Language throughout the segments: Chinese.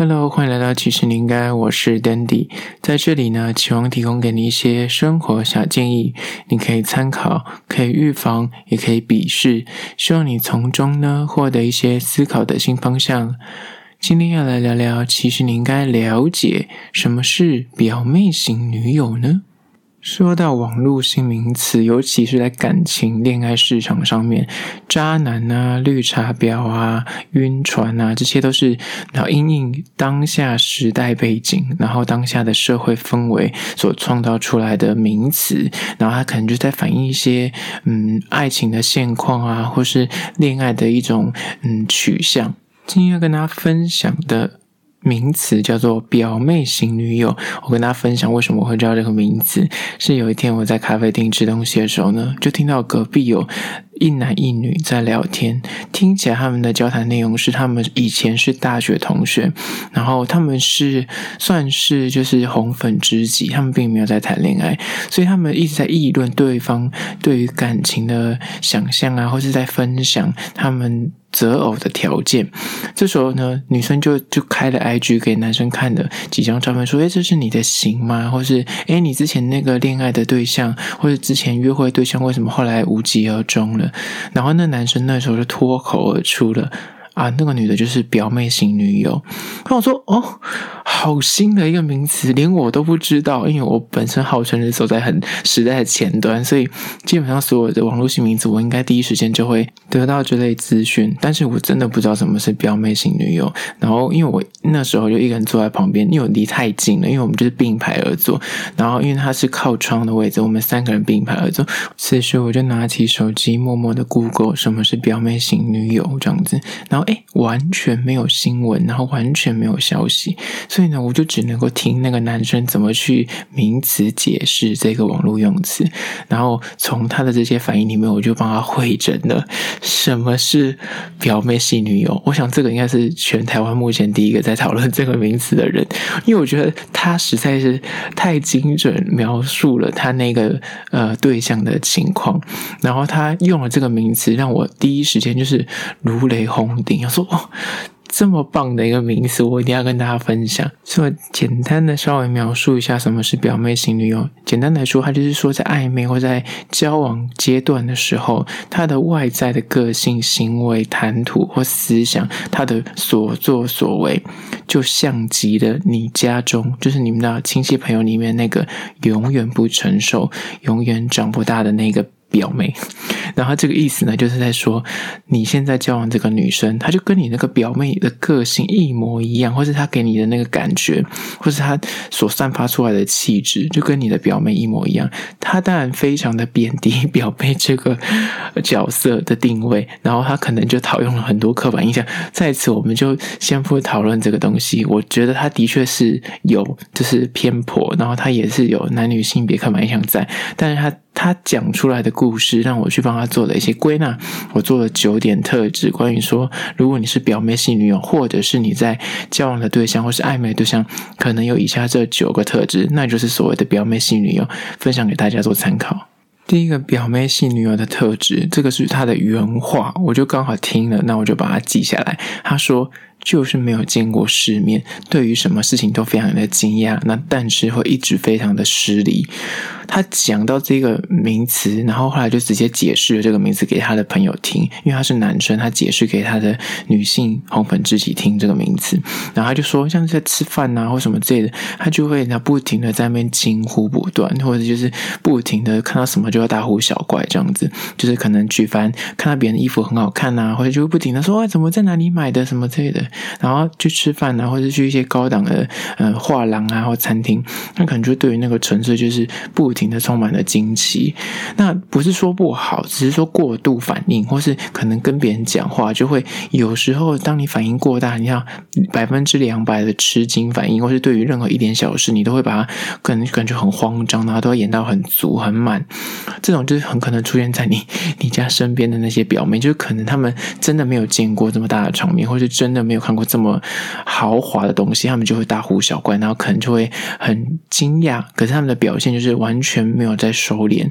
Hello，欢迎来到其实你应该，我是 Dandy，在这里呢，期望提供给你一些生活小建议，你可以参考，可以预防，也可以鄙视，希望你从中呢获得一些思考的新方向。今天要来聊聊，其实你应该了解什么是表妹型女友呢？说到网络新名词，尤其是在感情恋爱市场上面，渣男啊、绿茶婊啊、晕船啊，这些都是然后因应当下时代背景，然后当下的社会氛围所创造出来的名词，然后它可能就在反映一些嗯爱情的现况啊，或是恋爱的一种嗯取向。今天要跟大家分享的。名词叫做“表妹型女友”。我跟大家分享为什么我会知道这个名字，是有一天我在咖啡厅吃东西的时候呢，就听到隔壁有一男一女在聊天，听起来他们的交谈内容是他们以前是大学同学，然后他们是算是就是红粉知己，他们并没有在谈恋爱，所以他们一直在议论对方对于感情的想象啊，或是在分享他们。择偶的条件，这时候呢，女生就就开了 IG 给男生看的几张照片，说：“诶，这是你的型吗？或是诶，你之前那个恋爱的对象，或者之前约会对象，为什么后来无疾而终了？”然后那男生那时候就脱口而出了。啊，那个女的就是表妹型女友。那我说，哦，好新的一个名词，连我都不知道。因为我本身号称是走在很时代的前端，所以基本上所有的网络新名词，我应该第一时间就会得到这类资讯。但是我真的不知道什么是表妹型女友。然后，因为我那时候就一个人坐在旁边，因为我离太近了，因为我们就是并排而坐。然后，因为他是靠窗的位置，我们三个人并排而坐。此时，我就拿起手机，默默的 Google 什么是表妹型女友这样子。然后。完全没有新闻，然后完全没有消息，所以呢，我就只能够听那个男生怎么去名词解释这个网络用词，然后从他的这些反应里面，我就帮他会诊了什么是表妹系女友。我想这个应该是全台湾目前第一个在讨论这个名词的人，因为我觉得他实在是太精准描述了他那个呃对象的情况，然后他用了这个名词，让我第一时间就是如雷轰要。说哦，这么棒的一个名词，我一定要跟大家分享。所以简单的稍微描述一下什么是表妹型女友。简单来说，它就是说在暧昧或在交往阶段的时候，他的外在的个性、行为、谈吐或思想，他的所作所为，就像极了你家中，就是你们的亲戚朋友里面那个永远不成熟、永远长不大的那个表妹。然后这个意思呢，就是在说你现在交往这个女生，她就跟你那个表妹的个性一模一样，或是她给你的那个感觉，或是她所散发出来的气质，就跟你的表妹一模一样。她当然非常的贬低表妹这个角色的定位，然后她可能就套用了很多刻板印象。在此，我们就先不讨论这个东西。我觉得她的确是有就是偏颇，然后她也是有男女性别刻板印象在，但是她。他讲出来的故事，让我去帮他做了一些归纳。我做了九点特质，关于说，如果你是表妹系女友，或者是你在交往的对象，或是暧昧对象，可能有以下这九个特质，那就是所谓的表妹系女友，分享给大家做参考。第一个表妹系女友的特质，这个是他的原话，我就刚好听了，那我就把它记下来。他说。就是没有见过世面，对于什么事情都非常的惊讶，那但是会一直非常的失礼。他讲到这个名词，然后后来就直接解释了这个名词给他的朋友听，因为他是男生，他解释给他的女性红粉知己听这个名词，然后他就说，像是在吃饭啊或什么之类的，他就会他不停的在那边惊呼不断，或者就是不停的看到什么就要大呼小怪这样子，就是可能举凡看到别人的衣服很好看呐、啊，或者就会不停的说，怎么在哪里买的什么之类的。然后去吃饭啊，或者去一些高档的呃画廊啊或餐厅，那可能就对于那个纯粹就是不停的充满了惊奇。那不是说不好，只是说过度反应，或是可能跟别人讲话就会有时候，当你反应过大，你像百分之两百的吃惊反应，或是对于任何一点小事，你都会把它可能感觉很慌张，然后都要演到很足很满。这种就是很可能出现在你你家身边的那些表妹，就是可能他们真的没有见过这么大的场面，或是真的没有。看过这么豪华的东西，他们就会大呼小怪，然后可能就会很惊讶。可是他们的表现就是完全没有在收敛。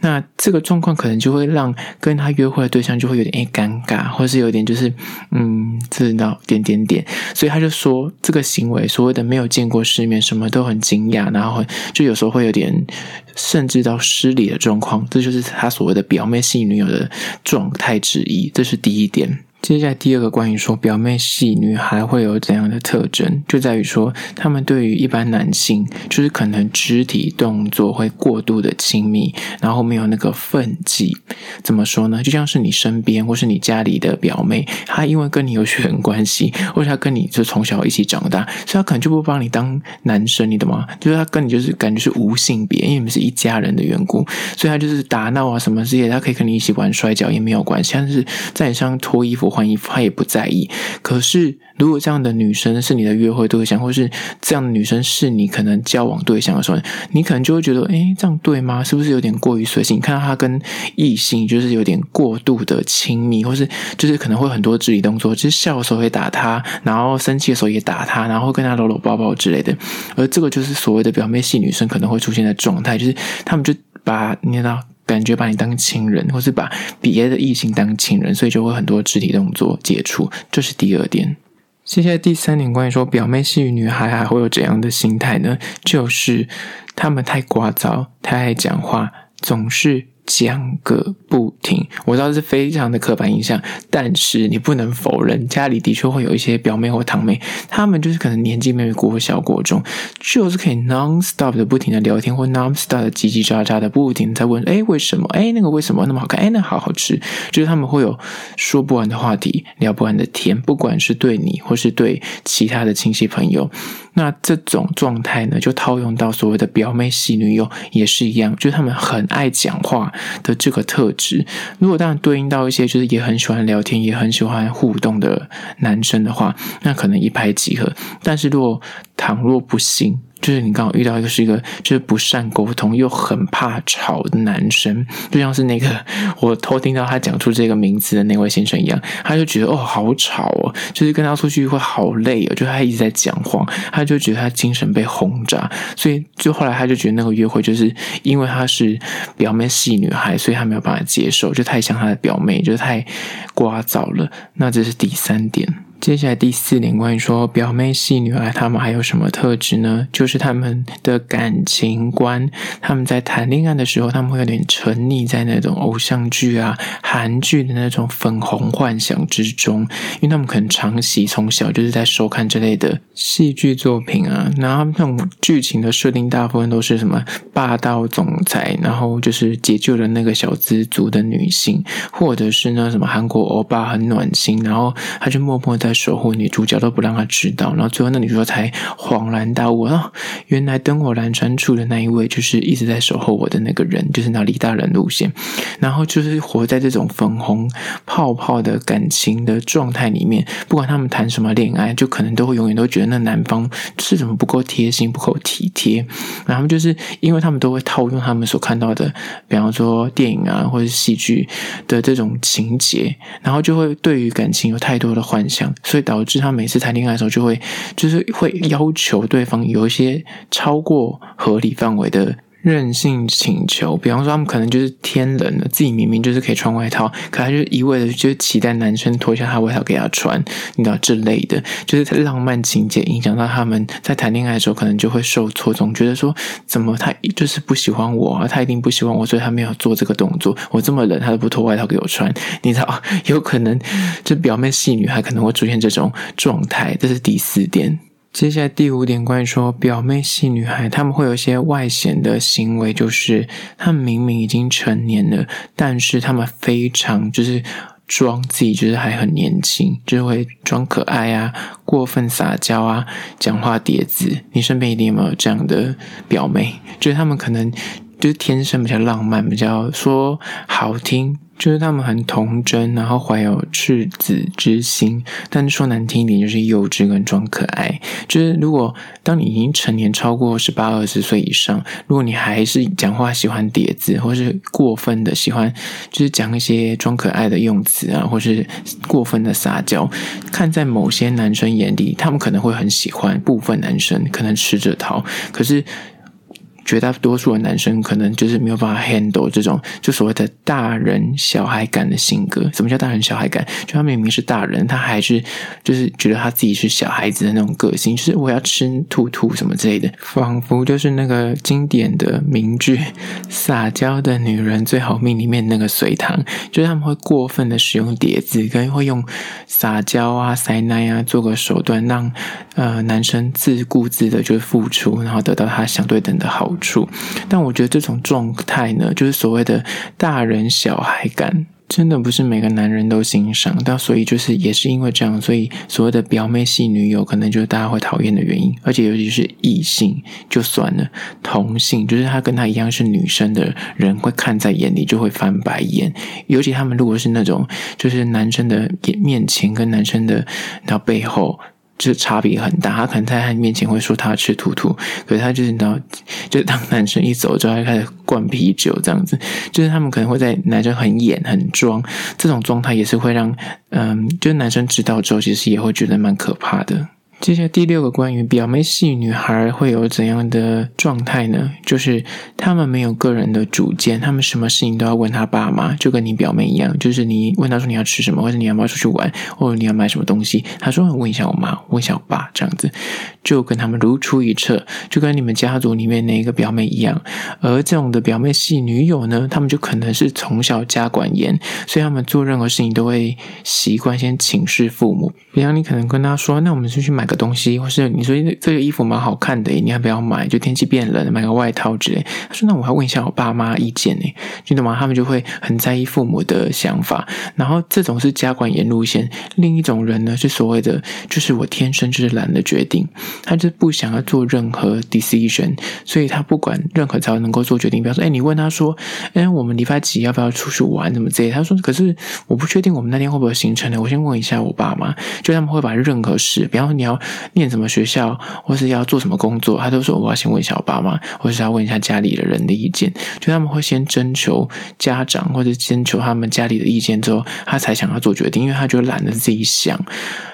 那这个状况可能就会让跟他约会的对象就会有点诶尴尬，或是有点就是嗯，知道点点点。所以他就说这个行为所谓的没有见过世面，什么都很惊讶，然后就有时候会有点甚至到失礼的状况。这就是他所谓的表妹系女友的状态之一。这是第一点。接下来第二个关于说表妹系女孩会有怎样的特征，就在于说他们对于一般男性，就是可能肢体动作会过度的亲密，然后没有那个分际。怎么说呢？就像是你身边或是你家里的表妹，她因为跟你有血缘关系，或者她跟你就从小一起长大，所以她可能就不把你当男生，你懂吗？就是她跟你就是感觉是无性别，因为你们是一家人的缘故，所以她就是打闹啊什么之类，她可以跟你一起玩摔跤也没有关系，但是在你身上脱衣服。换衣服，他也不在意。可是，如果这样的女生是你的约会对象，或是这样的女生是你可能交往对象的时候，你可能就会觉得，诶，这样对吗？是不是有点过于随性？看到他跟异性就是有点过度的亲密，或是就是可能会很多肢体动作，就是笑的时候会打他，然后生气的时候也打他，然后跟他搂搂抱抱之类的。而这个就是所谓的表面系女生可能会出现的状态，就是他们就把你知道。感觉把你当亲人，或是把别的异性当亲人，所以就会很多肢体动作接触，这是第二点。接下来第三点，关于说表妹系女孩还会有怎样的心态呢？就是他们太聒噪，太爱讲话，总是。讲个不停，我知道是非常的刻板印象，但是你不能否认，家里的确会有一些表妹或堂妹，他们就是可能年纪没有过小过中，就是可以 non stop 的不停的聊天，或 non stop 的叽叽喳喳的不停的在问，哎，为什么？哎，那个为什么那么好看？哎，那好好吃，就是他们会有说不完的话题，聊不完的天，不管是对你或是对其他的亲戚朋友。那这种状态呢，就套用到所谓的表妹系女友也是一样，就是他们很爱讲话的这个特质。如果当然对应到一些就是也很喜欢聊天、也很喜欢互动的男生的话，那可能一拍即合。但是如果倘若不幸，就是你刚好遇到一个是一个就是不善沟通又很怕吵的男生，就像是那个我偷听到他讲出这个名字的那位先生一样，他就觉得哦好吵哦，就是跟他出去会好累哦，就他一直在讲话，他就觉得他精神被轰炸，所以就后来他就觉得那个约会就是因为他是表妹系女孩，所以他没有办法接受，就太像他的表妹，就太聒噪了。那这是第三点。接下来第四点，关于说表妹系女孩，她们还有什么特质呢？就是她们的感情观，她们在谈恋爱的时候，她们会有点沉溺在那种偶像剧啊、韩剧的那种粉红幻想之中，因为她们可能长期从小就是在收看这类的戏剧作品啊，然后那种剧情的设定大部分都是什么霸道总裁，然后就是解救了那个小资族的女性，或者是呢什么韩国欧巴很暖心，然后他就默默的。在守护女主角都不让她知道，然后最后那女主角才恍然大悟哦，原来灯火阑珊处的那一位就是一直在守候我的那个人，就是那李大人路线。然后就是活在这种粉红泡泡的感情的状态里面，不管他们谈什么恋爱，就可能都会永远都觉得那男方是怎么不够贴心、不够体贴。然后就是因为他们都会套用他们所看到的，比方说电影啊或者戏剧的这种情节，然后就会对于感情有太多的幻想。所以导致他每次谈恋爱的时候，就会就是会要求对方有一些超过合理范围的任性请求。比方说，他们可能就是天冷了，自己明明就是可以穿外套，可他就一味的就期待男生脱下他外套给他穿，你知道这类的，就是浪漫情节影响到他们在谈恋爱的时候，可能就会受挫，总觉得说怎么他就是不喜欢我啊，他一定不喜欢我，所以他没有做这个动作。我这么冷，他都不脱外套给我穿，你知道，有可能这表妹系女孩可能会出现这种状态。这是第四点。接下来第五点，关于说表妹系女孩，她们会有一些外显的行为，就是她们明明已经成年了，但是她们非常就是装自己就是还很年轻，就是会装可爱啊，过分撒娇啊，讲话叠字。你身边一定有没有这样的表妹？就是她们可能。就是天生比较浪漫，比较说好听。就是他们很童真，然后怀有赤子之心，但说难听一点，就是幼稚跟装可爱。就是如果当你已经成年超过十八二十岁以上，如果你还是讲话喜欢叠字，或是过分的喜欢，就是讲一些装可爱的用词啊，或是过分的撒娇，看在某些男生眼里，他们可能会很喜欢，部分男生可能吃这套，可是。绝大多数的男生可能就是没有办法 handle 这种就所谓的大人小孩感的性格。什么叫大人小孩感？就他明明是大人，他还是就是觉得他自己是小孩子的那种个性，就是我要吃兔兔什么之类的，仿佛就是那个经典的名句“撒娇的女人最好命”里面那个隋唐，就是他们会过分的使用叠字，跟会用撒娇啊、塞奶啊做个手段，让呃男生自顾自的就付出，然后得到他相对等的好处，但我觉得这种状态呢，就是所谓的大人小孩感，真的不是每个男人都欣赏。但所以就是也是因为这样，所以所谓的表妹系女友，可能就是大家会讨厌的原因。而且尤其是异性就算了，同性就是他跟他一样是女生的人，会看在眼里就会翻白眼。尤其他们如果是那种就是男生的面前跟男生的到背后。这差别很大，他可能在他面前会说他吃兔兔，可是他就是你知道，就是当男生一走之后，他就开始灌啤酒这样子，就是他们可能会在男生很演很装，这种状态也是会让嗯，就是男生知道之后，其实也会觉得蛮可怕的。接下来第六个关于表妹系女孩会有怎样的状态呢？就是他们没有个人的主见，他们什么事情都要问他爸妈，就跟你表妹一样，就是你问他说你要吃什么，或者你要不要出去玩，或者你要买什么东西，他说问一下我妈，问一下我爸，这样子就跟他们如出一辙，就跟你们家族里面那个表妹一样。而这种的表妹系女友呢，他们就可能是从小家管严，所以他们做任何事情都会习惯先请示父母。比方你可能跟他说，那我们就去买。个东西，或是你说这个衣服蛮好看的，你要不要买？就天气变冷，买个外套之类。他说：“那我还问一下我爸妈意见呢，你懂吗？”他们就会很在意父母的想法。然后这种是家管严路线。另一种人呢，是所谓的，就是我天生就是懒得决定，他就不想要做任何 decision，所以他不管任何只要能够做决定。比方说，哎，你问他说：“哎，我们礼拜几要不要出去玩？怎么之类？”他说：“可是我不确定我们那天会不会行程呢，我先问一下我爸妈。”就他们会把任何事，比方说你要。念什么学校，或是要做什么工作，他都说我要先问一下我爸妈，或是要问一下家里的人的意见。就他们会先征求家长，或者征求他们家里的意见之后，他才想要做决定，因为他就懒得自己想。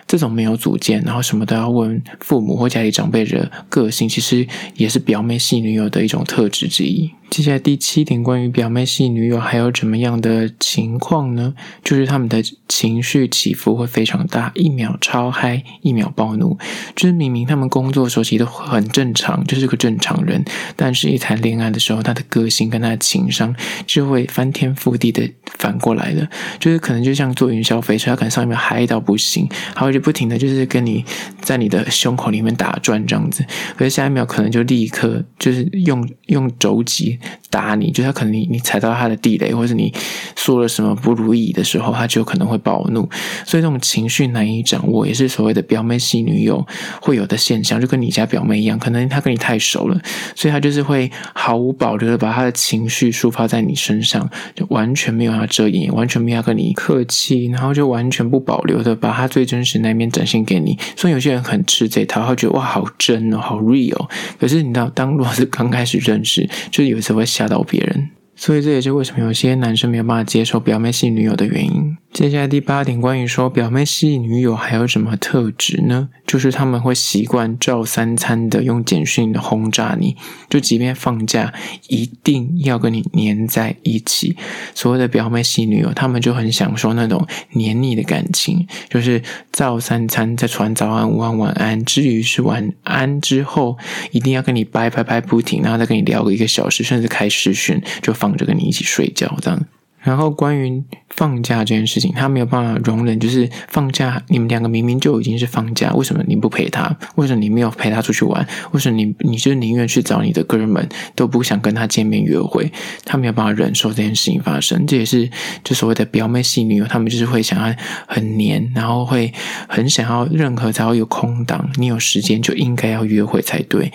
这种没有主见，然后什么都要问父母或家里长辈的个性，其实也是表妹系女友的一种特质之一。接下来第七点，关于表妹系女友还有怎么样的情况呢？就是他们的情绪起伏会非常大，一秒超嗨，一秒暴怒。就是明明他们工作的时候其实都很正常，就是个正常人，但是一谈恋爱的时候，他的个性跟他的情商就会翻天覆地的反过来的。就是可能就像坐云霄飞车，他可能上面嗨到不行，还会。就不停的就是跟你在你的胸口里面打转这样子，可是下一秒可能就立刻就是用用肘击打你，就他可能你你踩到他的地雷，或者你说了什么不如意的时候，他就可能会暴怒，所以这种情绪难以掌握，也是所谓的表妹系女友会有的现象，就跟你家表妹一样，可能他跟你太熟了，所以他就是会毫无保留的把他的情绪抒发在你身上，就完全没有要遮掩，完全没有要跟你客气，然后就完全不保留的把他最真实。那边展现给你，所以有些人很吃这套，他觉得哇，好真哦，好 real。可是你知道，当如果是刚开始认识，就有时候会吓到别人。所以这也是为什么有些男生没有办法接受表妹系女友的原因。接下来第八点，关于说表妹系女友还有什么特质呢？就是他们会习惯照三餐的用简讯的轰炸你，就即便放假，一定要跟你黏在一起。所谓的表妹系女友，他们就很享受那种黏腻的感情，就是照三餐再传早安、午安、晚安，至于是晚安之后，一定要跟你掰掰掰不停，然后再跟你聊个一个小时，甚至开视讯就放着跟你一起睡觉这样。然后关于放假这件事情，他没有办法容忍，就是放假你们两个明明就已经是放假，为什么你不陪他？为什么你没有陪他出去玩？为什么你你就宁愿去找你的哥们，都不想跟他见面约会？他没有办法忍受这件事情发生，这也是就所谓的表妹系女友，他们就是会想要很黏，然后会很想要任何才会有空档，你有时间就应该要约会才对。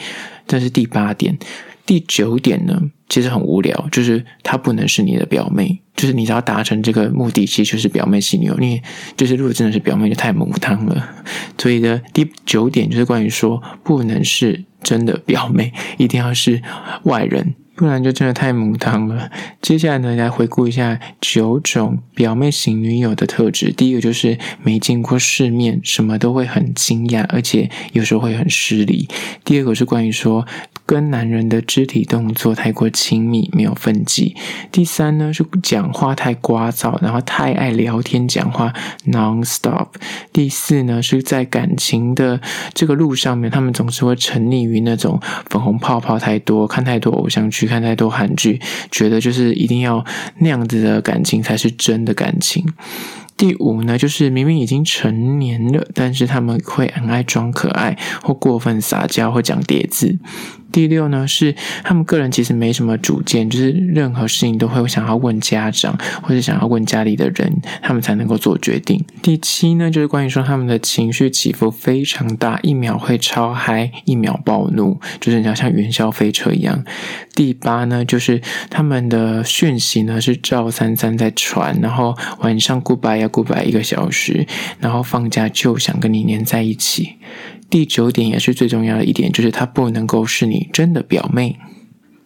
这是第八点。第九点呢，其实很无聊，就是她不能是你的表妹，就是你只要达成这个目的，其实就是表妹系女友。你就是如果真的是表妹，就太母汤了。所以呢，第九点就是关于说不能是真的表妹，一定要是外人。不然就真的太母汤了。接下来呢，来回顾一下九种表妹型女友的特质。第一个就是没见过世面，什么都会很惊讶，而且有时候会很失礼。第二个是关于说。跟男人的肢体动作太过亲密，没有分际。第三呢，是讲话太聒噪，然后太爱聊天讲话，non-stop。第四呢，是在感情的这个路上面，他们总是会沉溺于那种粉红泡泡太多，看太多偶像剧，看太多韩剧，觉得就是一定要那样子的感情才是真的感情。第五呢，就是明明已经成年了，但是他们会很爱装可爱，或过分撒娇，或讲叠字。第六呢，是他们个人其实没什么主见，就是任何事情都会想要问家长，或者想要问家里的人，他们才能够做决定。第七呢，就是关于说他们的情绪起伏非常大，一秒会超嗨，一秒暴怒，就是你要像云霄飞车一样。第八呢，就是他们的讯息呢是赵三三在传，然后晚上 goodbye 要 goodbye 一个小时，然后放假就想跟你黏在一起。第九点也是最重要的一点，就是她不能够是你真的表妹。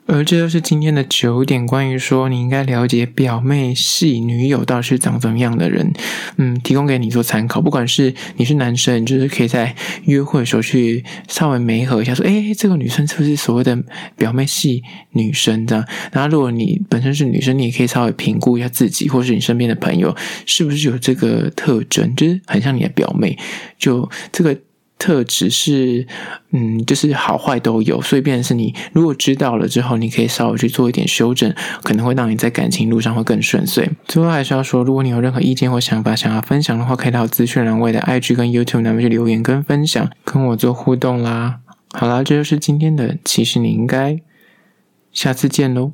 而这就是今天的九点，关于说你应该了解表妹系女友到底是长怎么样的人，嗯，提供给你做参考。不管是你是男生，就是可以在约会的时候去稍微媒合一下，说，诶，这个女生是不是所谓的表妹系女生这样？然后如果你本身是女生，你也可以稍微评估一下自己，或是你身边的朋友是不是有这个特征，就是很像你的表妹，就这个。特质是，嗯，就是好坏都有，所以变成是你如果知道了之后，你可以稍微去做一点修正，可能会让你在感情路上会更顺遂。最后还是要说，如果你有任何意见或想法想要分享的话，可以到资讯栏位的 IG 跟 YouTube 那边去留言跟分享，跟我做互动啦。好啦，这就是今天的，其实你应该下次见喽。